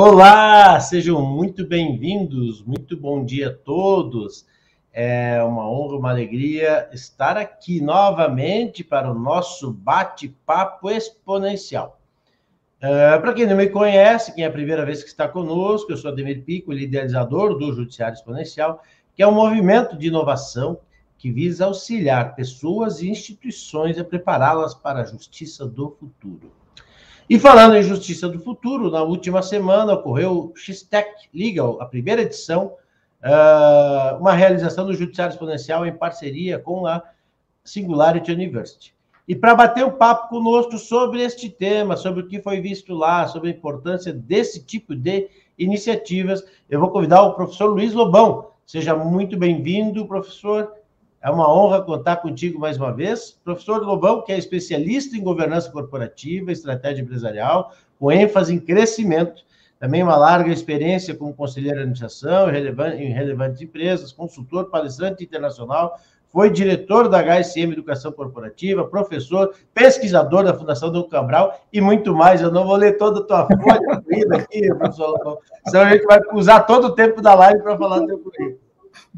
Olá, sejam muito bem-vindos, muito bom dia a todos. É uma honra, uma alegria estar aqui novamente para o nosso bate-papo exponencial. Uh, para quem não me conhece, quem é a primeira vez que está conosco, eu sou Ademir Pico, idealizador do Judiciário Exponencial, que é um movimento de inovação que visa auxiliar pessoas e instituições a prepará-las para a justiça do futuro. E falando em justiça do futuro, na última semana ocorreu o X-Tech Legal, a primeira edição, uh, uma realização do Judiciário Exponencial em parceria com a Singularity University. E para bater um papo conosco sobre este tema, sobre o que foi visto lá, sobre a importância desse tipo de iniciativas, eu vou convidar o professor Luiz Lobão. Seja muito bem-vindo, professor. É uma honra contar contigo mais uma vez. Professor Lobão, que é especialista em governança corporativa, estratégia empresarial, com ênfase em crescimento, também uma larga experiência como conselheiro de administração em relevantes empresas, consultor, palestrante internacional, foi diretor da HSM Educação Corporativa, professor, pesquisador da Fundação do Cabral e muito mais. Eu não vou ler toda a tua folha aqui, professor Lobão, senão a gente vai usar todo o tempo da live para falar do teu currículo.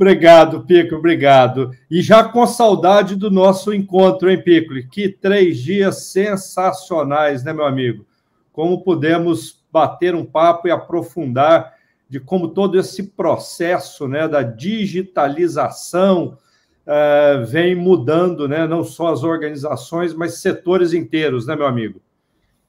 Obrigado, Pico, obrigado. E já com saudade do nosso encontro, hein, Pico? Que três dias sensacionais, né, meu amigo? Como pudemos bater um papo e aprofundar de como todo esse processo né, da digitalização uh, vem mudando, né, não só as organizações, mas setores inteiros, né, meu amigo?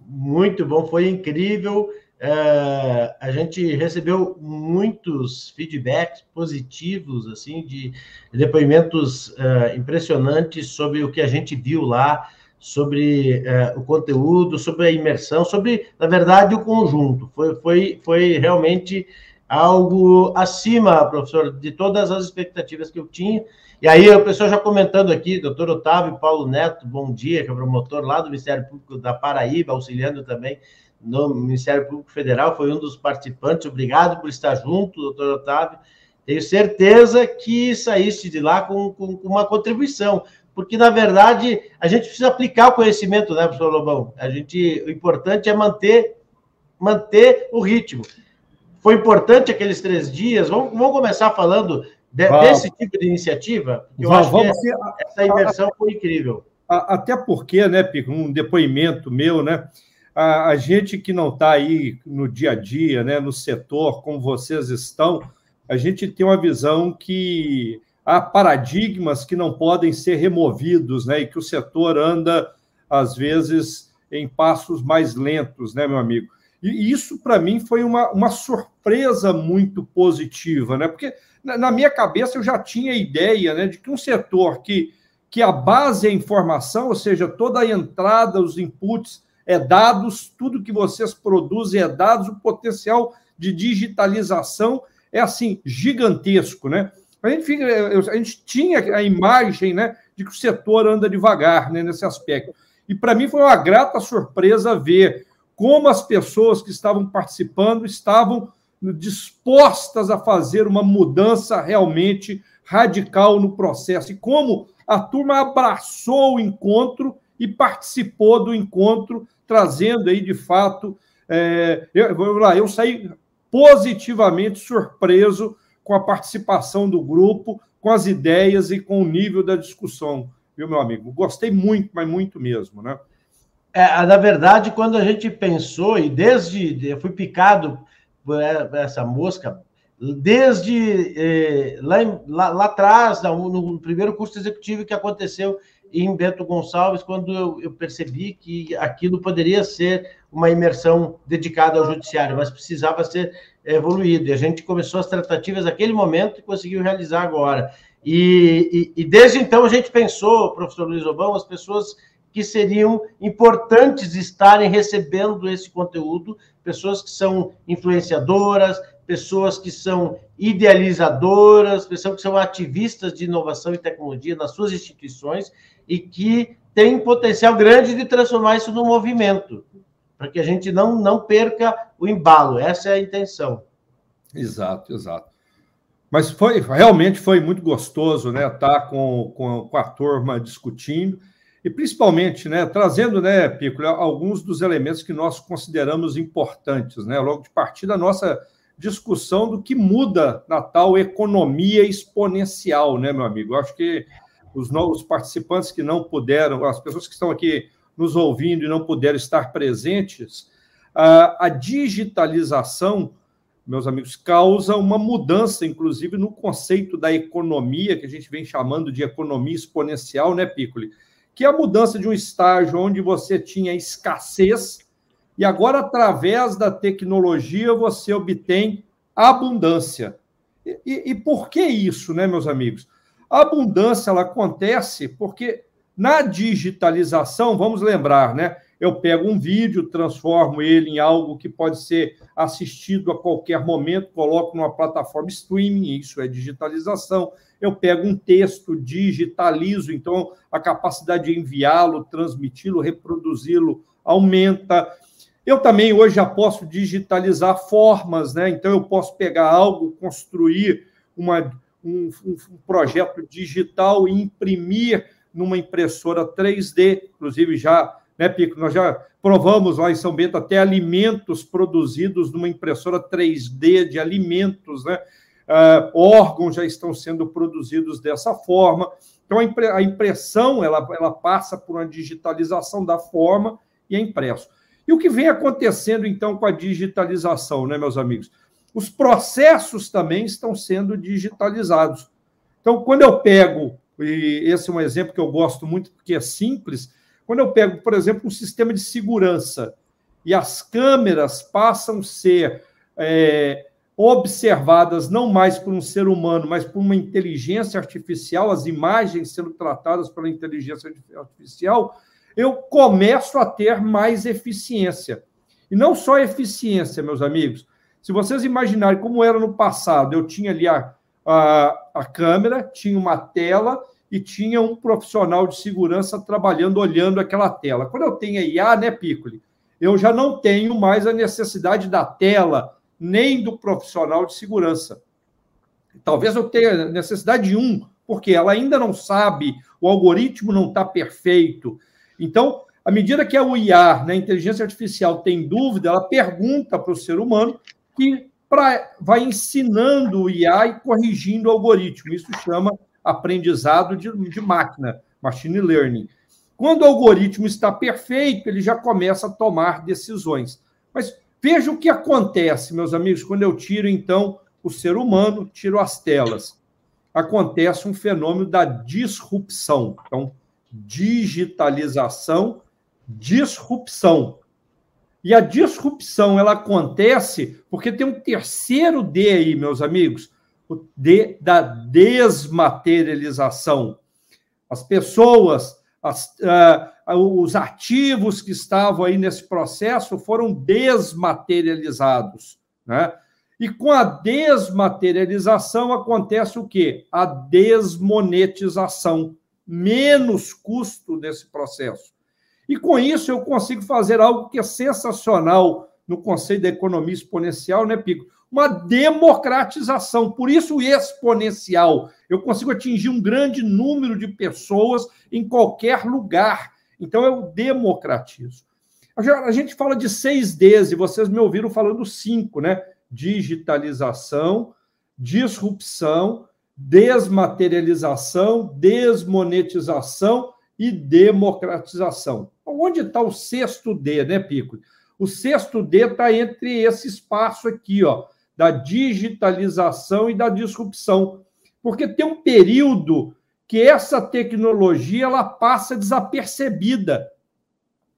Muito bom, foi incrível. É, a gente recebeu muitos feedbacks positivos, assim, de depoimentos é, impressionantes sobre o que a gente viu lá, sobre é, o conteúdo, sobre a imersão, sobre, na verdade, o conjunto. Foi, foi, foi realmente algo acima, professor, de todas as expectativas que eu tinha. E aí, o pessoal já comentando aqui, doutor Otávio Paulo Neto, bom dia, que é promotor lá do Ministério Público da Paraíba, auxiliando também no Ministério Público Federal, foi um dos participantes. Obrigado por estar junto, doutor Otávio. Tenho certeza que saíste de lá com, com, com, uma contribuição, porque, na verdade, a gente precisa aplicar o conhecimento, né, professor Lobão? A gente, o importante é manter, manter o ritmo. Foi importante aqueles três dias. Vamos, vamos começar falando de, desse tipo de iniciativa? Eu vamos, acho que essa, essa imersão foi incrível. Até porque, né, Pico, um depoimento meu, né? A, a gente que não está aí no dia a dia, né, no setor, como vocês estão, a gente tem uma visão que há paradigmas que não podem ser removidos, né, e que o setor anda, às vezes, em passos mais lentos, né, meu amigo? E isso, para mim, foi uma, uma surpresa muito positiva, né? Porque na minha cabeça eu já tinha a ideia né, de que um setor que, que a base é informação, ou seja, toda a entrada, os inputs é dados, tudo que vocês produzem é dados, o potencial de digitalização é assim gigantesco, né? A gente, fica, a gente tinha a imagem, né, de que o setor anda devagar, né, nesse aspecto. E para mim foi uma grata surpresa ver como as pessoas que estavam participando estavam dispostas a fazer uma mudança realmente radical no processo e como a turma abraçou o encontro e participou do encontro, trazendo aí, de fato, é, eu, vou lá, eu saí positivamente surpreso com a participação do grupo, com as ideias e com o nível da discussão, viu, meu amigo? Gostei muito, mas muito mesmo, né? É, na verdade, quando a gente pensou, e desde eu fui picado por essa mosca, desde eh, lá, lá, lá, atrás, no, no, primeiro curso executivo que aconteceu em Bento Gonçalves quando eu, eu, percebi que aquilo poderia ser uma imersão dedicada ao judiciário, mas precisava ser evoluído. E a gente começou as tratativas naquele momento e conseguiu realizar agora. E, e, e desde então a gente pensou, professor Luiz Obão, as pessoas que seriam importantes estarem recebendo esse conteúdo, pessoas que são influenciadoras, pessoas que são idealizadoras, pessoas que são ativistas de inovação e tecnologia nas suas instituições e que têm potencial grande de transformar isso num movimento, para que a gente não, não perca o embalo. Essa é a intenção. Exato, exato. Mas foi realmente foi muito gostoso, né? Estar tá com, com, com a turma discutindo. e principalmente, né, trazendo, né, Pico, alguns dos elementos que nós consideramos importantes, né, logo de partida, a nossa discussão do que muda na tal economia exponencial, né, meu amigo? Eu acho que os novos participantes que não puderam, as pessoas que estão aqui nos ouvindo e não puderam estar presentes, a, a digitalização, meus amigos, causa uma mudança, inclusive, no conceito da economia, que a gente vem chamando de economia exponencial, né, Piccoli? Que é a mudança de um estágio onde você tinha escassez e agora, através da tecnologia, você obtém abundância. E, e, e, por que isso, né, meus amigos? A abundância ela acontece porque na digitalização, vamos lembrar, né? Eu pego um vídeo, transformo ele em algo que pode ser assistido a qualquer momento, coloco numa plataforma streaming, isso é digitalização. Eu pego um texto, digitalizo, então a capacidade de enviá-lo, transmiti-lo, reproduzi-lo aumenta. Eu também hoje já posso digitalizar formas, né? Então eu posso pegar algo, construir uma, um, um projeto digital e imprimir numa impressora 3D, inclusive já, né, Pico, nós já provamos lá em São Bento até alimentos produzidos numa impressora 3D de alimentos, né? Uh, órgãos já estão sendo produzidos dessa forma. Então, a impressão ela, ela passa por uma digitalização da forma e é impresso. E o que vem acontecendo, então, com a digitalização, né, meus amigos? Os processos também estão sendo digitalizados. Então, quando eu pego, e esse é um exemplo que eu gosto muito porque é simples, quando eu pego, por exemplo, um sistema de segurança e as câmeras passam a ser é, observadas não mais por um ser humano, mas por uma inteligência artificial, as imagens sendo tratadas pela inteligência artificial, eu começo a ter mais eficiência. E não só eficiência, meus amigos. Se vocês imaginarem como era no passado, eu tinha ali a, a, a câmera, tinha uma tela e tinha um profissional de segurança trabalhando, olhando aquela tela. Quando eu tenho a IA, né, Piccoli, eu já não tenho mais a necessidade da tela, nem do profissional de segurança. Talvez eu tenha necessidade de um, porque ela ainda não sabe, o algoritmo não está perfeito, então, à medida que a IA, né, a inteligência artificial, tem dúvida, ela pergunta para o ser humano que pra, vai ensinando o IA e corrigindo o algoritmo. Isso chama aprendizado de, de máquina, machine learning. Quando o algoritmo está perfeito, ele já começa a tomar decisões. Mas veja o que acontece, meus amigos, quando eu tiro, então, o ser humano, tiro as telas. Acontece um fenômeno da disrupção. Então, digitalização, disrupção. E a disrupção ela acontece porque tem um terceiro D aí, meus amigos, o D da desmaterialização. As pessoas, as, uh, os ativos que estavam aí nesse processo foram desmaterializados, né? E com a desmaterialização acontece o quê? A desmonetização menos custo nesse processo. E com isso eu consigo fazer algo que é sensacional no conceito da economia exponencial, né, Pico? Uma democratização, por isso exponencial. Eu consigo atingir um grande número de pessoas em qualquer lugar. Então eu democratizo. A gente fala de seis Ds e vocês me ouviram falando cinco, né? Digitalização, disrupção, desmaterialização, desmonetização e democratização. Onde está o sexto D, né, Pico? O sexto D está entre esse espaço aqui, ó, da digitalização e da disrupção. Porque tem um período que essa tecnologia ela passa desapercebida,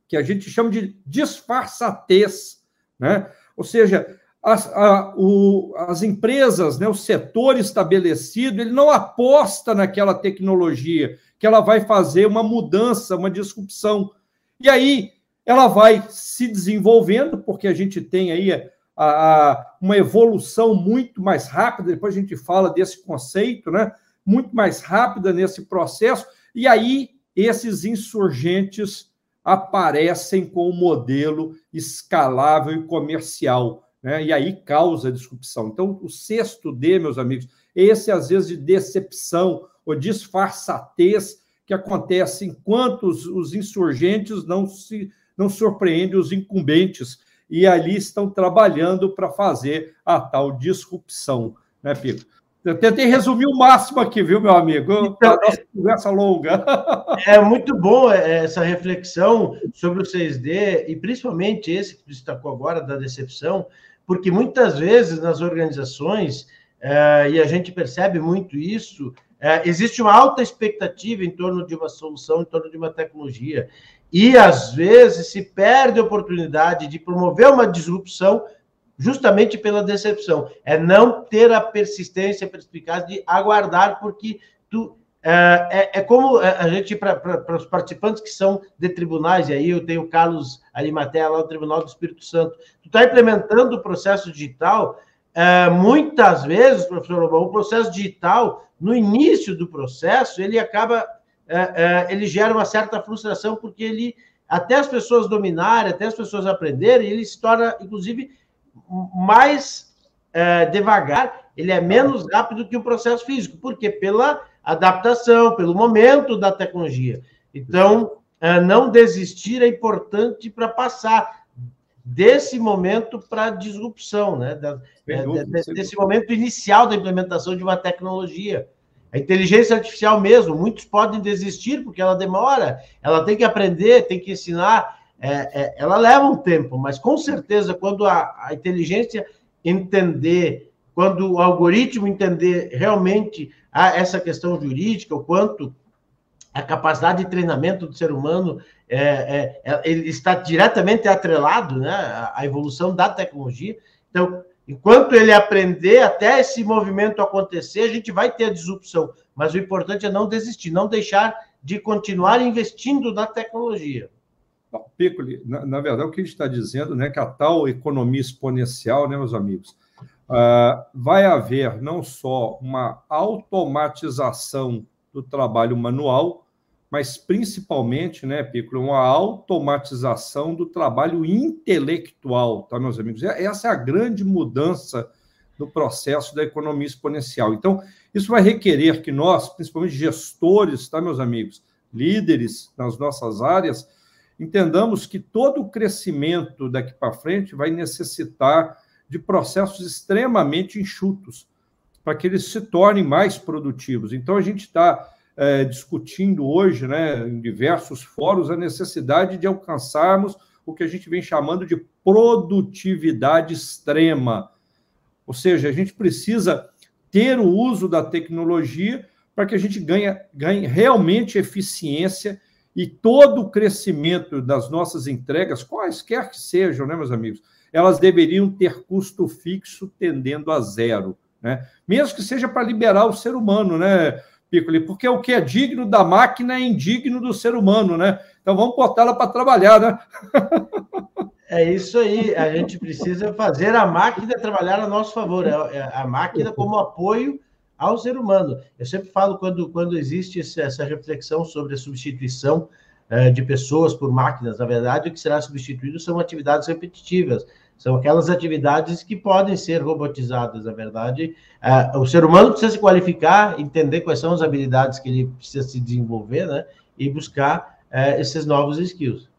que a gente chama de disfarçatez, né? Ou seja, as, a, o, as empresas, né, o setor estabelecido, ele não aposta naquela tecnologia, que ela vai fazer uma mudança, uma disrupção. E aí ela vai se desenvolvendo, porque a gente tem aí a, a, uma evolução muito mais rápida, depois a gente fala desse conceito, né? Muito mais rápida nesse processo, e aí esses insurgentes aparecem com um modelo escalável e comercial né? e aí causa disrupção. Então, o sexto D, meus amigos, esse às vezes de decepção ou disfarçatez que acontece enquanto os, os insurgentes não se não surpreendem os incumbentes e ali estão trabalhando para fazer a tal disrupção, né, Pico? Eu tentei resumir o máximo aqui, viu, meu amigo? Então, nossa conversa longa. É muito bom é, essa reflexão sobre o 6D, e principalmente esse que destacou agora da decepção, porque muitas vezes nas organizações, é, e a gente percebe muito isso, é, existe uma alta expectativa em torno de uma solução, em torno de uma tecnologia. E às vezes se perde a oportunidade de promover uma disrupção justamente pela decepção. É não ter a persistência, a perspicácia de aguardar, porque tu é, é, é como a gente, para os participantes que são de tribunais, e aí eu tenho o Carlos Arimatea lá no Tribunal do Espírito Santo, tu está implementando o processo digital, é, muitas vezes, professor Lobão, o processo digital, no início do processo, ele acaba, é, é, ele gera uma certa frustração, porque ele, até as pessoas dominarem, até as pessoas aprenderem, ele se torna, inclusive, mais é, devagar, ele é menos rápido que o processo físico, porque pela adaptação, pelo momento da tecnologia. Então, é, não desistir é importante para passar desse momento para a disrupção, né? Da, é, desse momento inicial da implementação de uma tecnologia. A inteligência artificial mesmo, muitos podem desistir porque ela demora, ela tem que aprender, tem que ensinar, é, é, ela leva um tempo, mas com certeza, quando a, a inteligência entender, quando o algoritmo entender realmente a, essa questão jurídica, o quanto a capacidade de treinamento do ser humano é, é, é ele está diretamente atrelado né, à evolução da tecnologia. Então, enquanto ele aprender até esse movimento acontecer, a gente vai ter a disrupção. Mas o importante é não desistir, não deixar de continuar investindo na tecnologia. Piccoli, na, na, verdade, o que a gente está dizendo né, que a tal economia exponencial, né, meus amigos, uh, vai haver não só uma automatização do trabalho manual, mas principalmente, né, Piccoli, uma automatização do trabalho intelectual, tá, meus amigos? Essa é a grande mudança no processo da economia exponencial. Então, isso vai requerer que nós, principalmente gestores, tá, meus amigos, líderes nas nossas áreas, entendamos que todo o crescimento daqui para frente vai necessitar de processos extremamente enxutos para que eles se tornem mais produtivos. Então, a gente está é, discutindo hoje, né, em diversos fóruns, a necessidade de alcançarmos o que a gente vem chamando de produtividade extrema. Ou seja, a gente precisa ter o uso da tecnologia para que a gente ganhe, ganhe realmente eficiência e todo o crescimento das nossas entregas, quaisquer que sejam, né, meus amigos, elas deveriam ter custo fixo tendendo a zero, né? Mesmo que seja para liberar o ser humano, né, Piccoli? Porque o que é digno da máquina é indigno do ser humano, né? Então vamos botá-la para trabalhar, né? É isso aí, a gente precisa fazer a máquina trabalhar a nosso favor, é, é a máquina como apoio ao ser humano. Eu sempre falo quando, quando existe essa reflexão sobre a substituição é, de pessoas por máquinas, na verdade, o que será substituído são atividades repetitivas, são aquelas atividades que podem ser robotizadas, na verdade. É, o ser humano precisa se qualificar, entender quais são as habilidades que ele precisa se desenvolver, né? E buscar é, esses novos skills.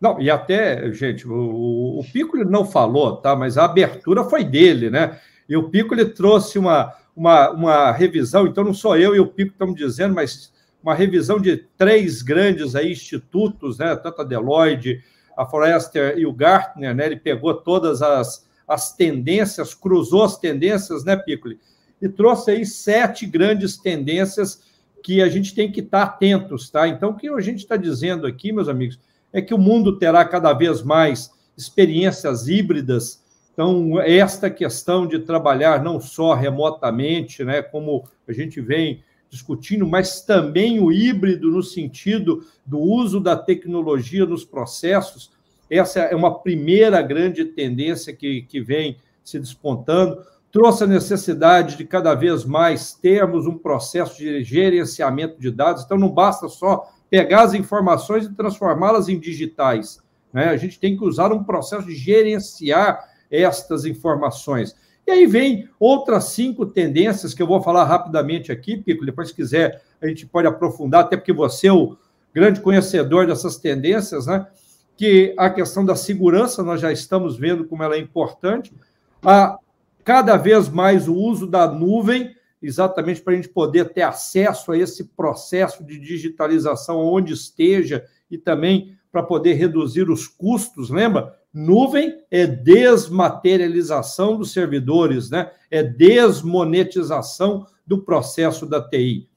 Não, e até, gente, o, o Piccolo não falou, tá? Mas a abertura foi dele, né? E o Piccolo trouxe uma, uma, uma revisão, então não sou eu e o Pico estamos dizendo, mas uma revisão de três grandes aí, institutos, né, tanto a Deloitte, a Forrester e o Gartner, né, ele pegou todas as, as tendências, cruzou as tendências, né, Piccoli, e trouxe aí sete grandes tendências que a gente tem que estar atentos, tá? Então, o que a gente está dizendo aqui, meus amigos, é que o mundo terá cada vez mais experiências híbridas então, esta questão de trabalhar não só remotamente, né, como a gente vem discutindo, mas também o híbrido no sentido do uso da tecnologia nos processos, essa é uma primeira grande tendência que, que vem se despontando. Trouxe a necessidade de cada vez mais termos um processo de gerenciamento de dados, então não basta só pegar as informações e transformá-las em digitais. Né? A gente tem que usar um processo de gerenciar estas informações. E aí vem outras cinco tendências que eu vou falar rapidamente aqui, Pico, depois se quiser a gente pode aprofundar, até porque você é o grande conhecedor dessas tendências, né? Que a questão da segurança, nós já estamos vendo como ela é importante, a cada vez mais o uso da nuvem, exatamente para a gente poder ter acesso a esse processo de digitalização onde esteja e também para poder reduzir os custos, lembra? Nuvem é desmaterialização dos servidores, né? É desmonetização do processo da TI.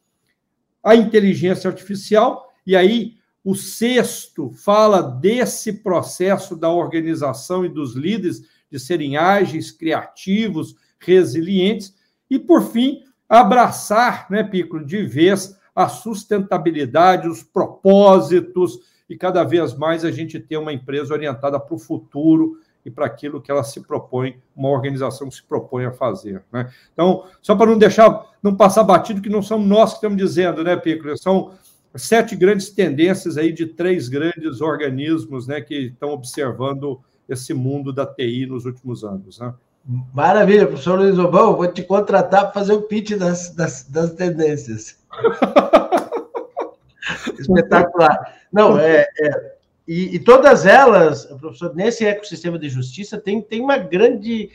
A inteligência artificial, e aí o sexto fala desse processo da organização e dos líderes de serem ágeis, criativos, resilientes, e por fim, abraçar, né, Piccolo, de vez a sustentabilidade, os propósitos, e cada vez mais a gente tem uma empresa orientada para o futuro e para aquilo que ela se propõe, uma organização que se propõe a fazer. Né? Então, só para não deixar, não passar batido, que não somos nós que estamos dizendo, né, Pico? São sete grandes tendências aí de três grandes organismos né, que estão observando esse mundo da TI nos últimos anos. Né? Maravilha, professor Luiz Obão, vou te contratar para fazer o pitch das, das, das tendências. Espetacular. Não, é, é e, e, todas elas, professor, nesse ecossistema de justiça tem, tem uma grande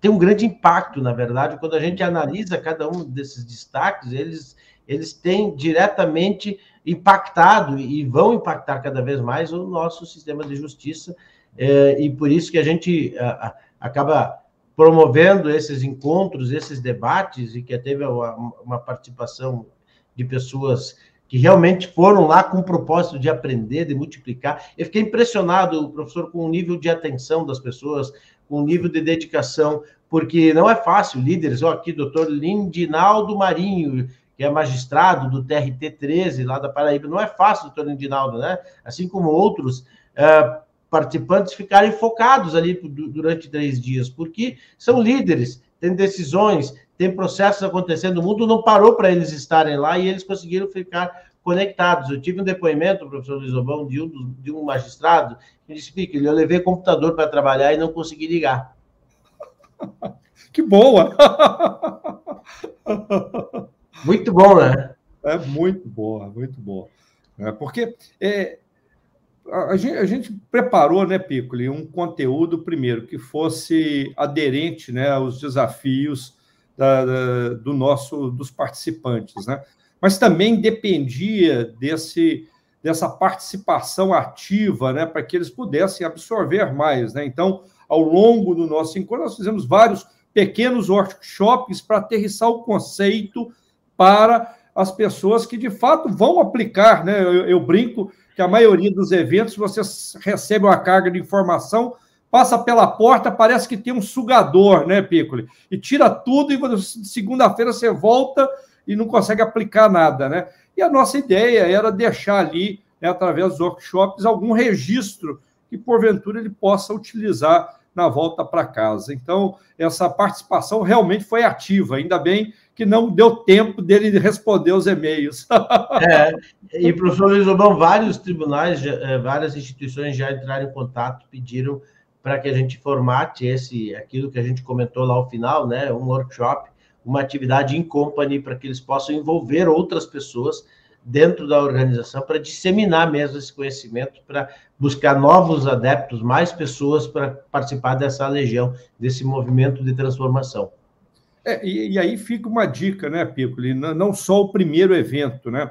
tem um grande impacto, na verdade, quando a gente analisa cada um desses destaques, eles, eles têm diretamente impactado e vão impactar cada vez mais o nosso sistema de justiça, é, e por isso que a gente a, a, acaba promovendo esses encontros, esses debates, e que teve uma, uma participação de pessoas que realmente foram lá com o propósito de aprender, de multiplicar. Eu fiquei impressionado, professor, com o nível de atenção das pessoas, com o nível de dedicação, porque não é fácil, líderes, ó, aqui, doutor Lindinaldo Marinho, que é magistrado do TRT 13, lá da Paraíba, não é fácil, doutor Lindinaldo, né? Assim como outros é, participantes ficarem focados ali durante três dias, porque são líderes, têm decisões, tem processos acontecendo, o mundo não parou para eles estarem lá e eles conseguiram ficar conectados. Eu tive um depoimento, professor Luiz Obão, de um, de um magistrado, que disse que eu levei computador para trabalhar e não consegui ligar. Que boa! Muito bom, né? É muito boa, muito boa. É, porque é, a, gente, a gente preparou, né, Piccoli, um conteúdo, primeiro, que fosse aderente né, aos desafios da, da, do nosso dos participantes, né? Mas também dependia desse dessa participação ativa, né, para que eles pudessem absorver mais, né? Então, ao longo do nosso encontro, nós fizemos vários pequenos workshops para aterrissar o conceito para as pessoas que de fato vão aplicar, né? Eu, eu brinco que a maioria dos eventos você recebe uma carga de informação passa pela porta, parece que tem um sugador, né, Piccoli? E tira tudo e segunda-feira você volta e não consegue aplicar nada, né? E a nossa ideia era deixar ali, né, através dos workshops, algum registro que, porventura, ele possa utilizar na volta para casa. Então, essa participação realmente foi ativa, ainda bem que não deu tempo dele responder os e-mails. É, e, professor Luiz Lobão, vários tribunais, eh, várias instituições já entraram em contato, pediram para que a gente formate esse, aquilo que a gente comentou lá ao final, né, um workshop, uma atividade em company para que eles possam envolver outras pessoas dentro da organização para disseminar mesmo esse conhecimento, para buscar novos adeptos, mais pessoas para participar dessa legião, desse movimento de transformação. É, e, e, aí fica uma dica, né, Piccoli? Não só o primeiro evento, né?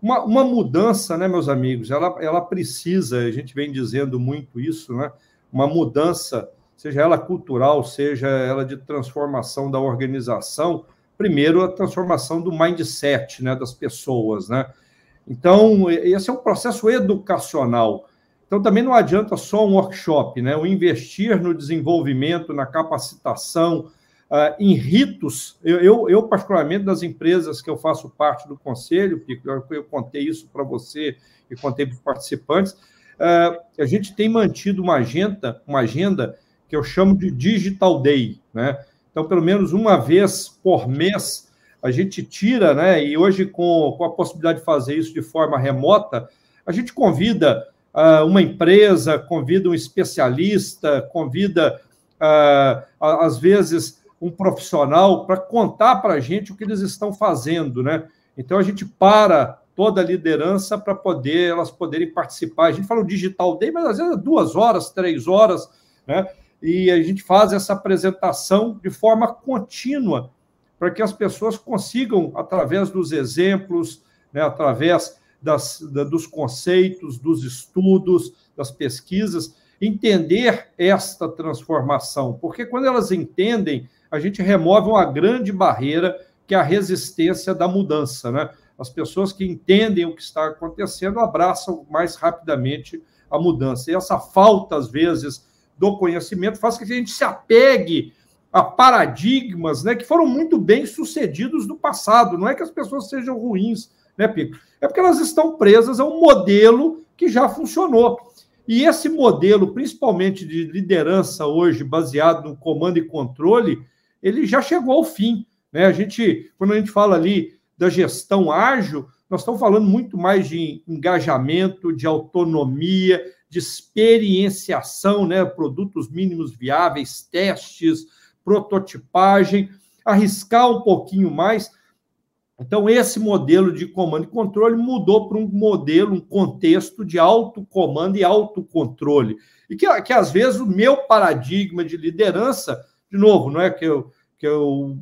Uma, uma mudança, né, meus amigos, ela, ela precisa, a gente vem dizendo muito isso, né? Uma mudança, seja ela cultural, seja ela de transformação da organização, primeiro a transformação do mindset, né, das pessoas, né? Então, esse é um processo educacional. Então, também não adianta só um workshop, né? O investir no desenvolvimento, na capacitação, uh, em ritos. Eu, eu, eu, particularmente, das empresas que eu faço parte do conselho, eu, eu contei isso para você e contei para os participantes, a gente tem mantido uma agenda, uma agenda que eu chamo de Digital Day, né? Então, pelo menos uma vez por mês, a gente tira, né? E hoje, com, com a possibilidade de fazer isso de forma remota, a gente convida uh, uma empresa, convida um especialista, convida, uh, às vezes, um profissional para contar para a gente o que eles estão fazendo, né? Então a gente para toda a liderança para poder elas poderem participar. A gente fala o Digital Day, mas às vezes é duas horas, três horas, né? E a gente faz essa apresentação de forma contínua para que as pessoas consigam, através dos exemplos, né, através das, da, dos conceitos, dos estudos, das pesquisas, entender esta transformação, porque quando elas entendem, a gente remove uma grande barreira que é a resistência da mudança, né? As pessoas que entendem o que está acontecendo abraçam mais rapidamente a mudança. E essa falta, às vezes, do conhecimento faz com que a gente se apegue a paradigmas né, que foram muito bem sucedidos no passado. Não é que as pessoas sejam ruins, né, Pico? É porque elas estão presas a um modelo que já funcionou. E esse modelo, principalmente de liderança hoje, baseado no comando e controle, ele já chegou ao fim. Né? A gente, quando a gente fala ali da gestão ágil, nós estamos falando muito mais de engajamento, de autonomia, de experienciação, né? produtos mínimos viáveis, testes, prototipagem, arriscar um pouquinho mais. Então, esse modelo de comando e controle mudou para um modelo, um contexto de autocomando e autocontrole. E que, que, às vezes, o meu paradigma de liderança, de novo, não é que eu, que eu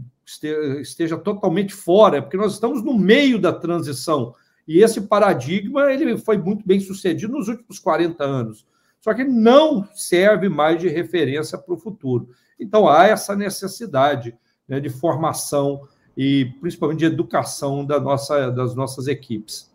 esteja totalmente fora, porque nós estamos no meio da transição. E esse paradigma ele foi muito bem sucedido nos últimos 40 anos. Só que não serve mais de referência para o futuro. Então, há essa necessidade né, de formação e principalmente de educação da nossa, das nossas equipes.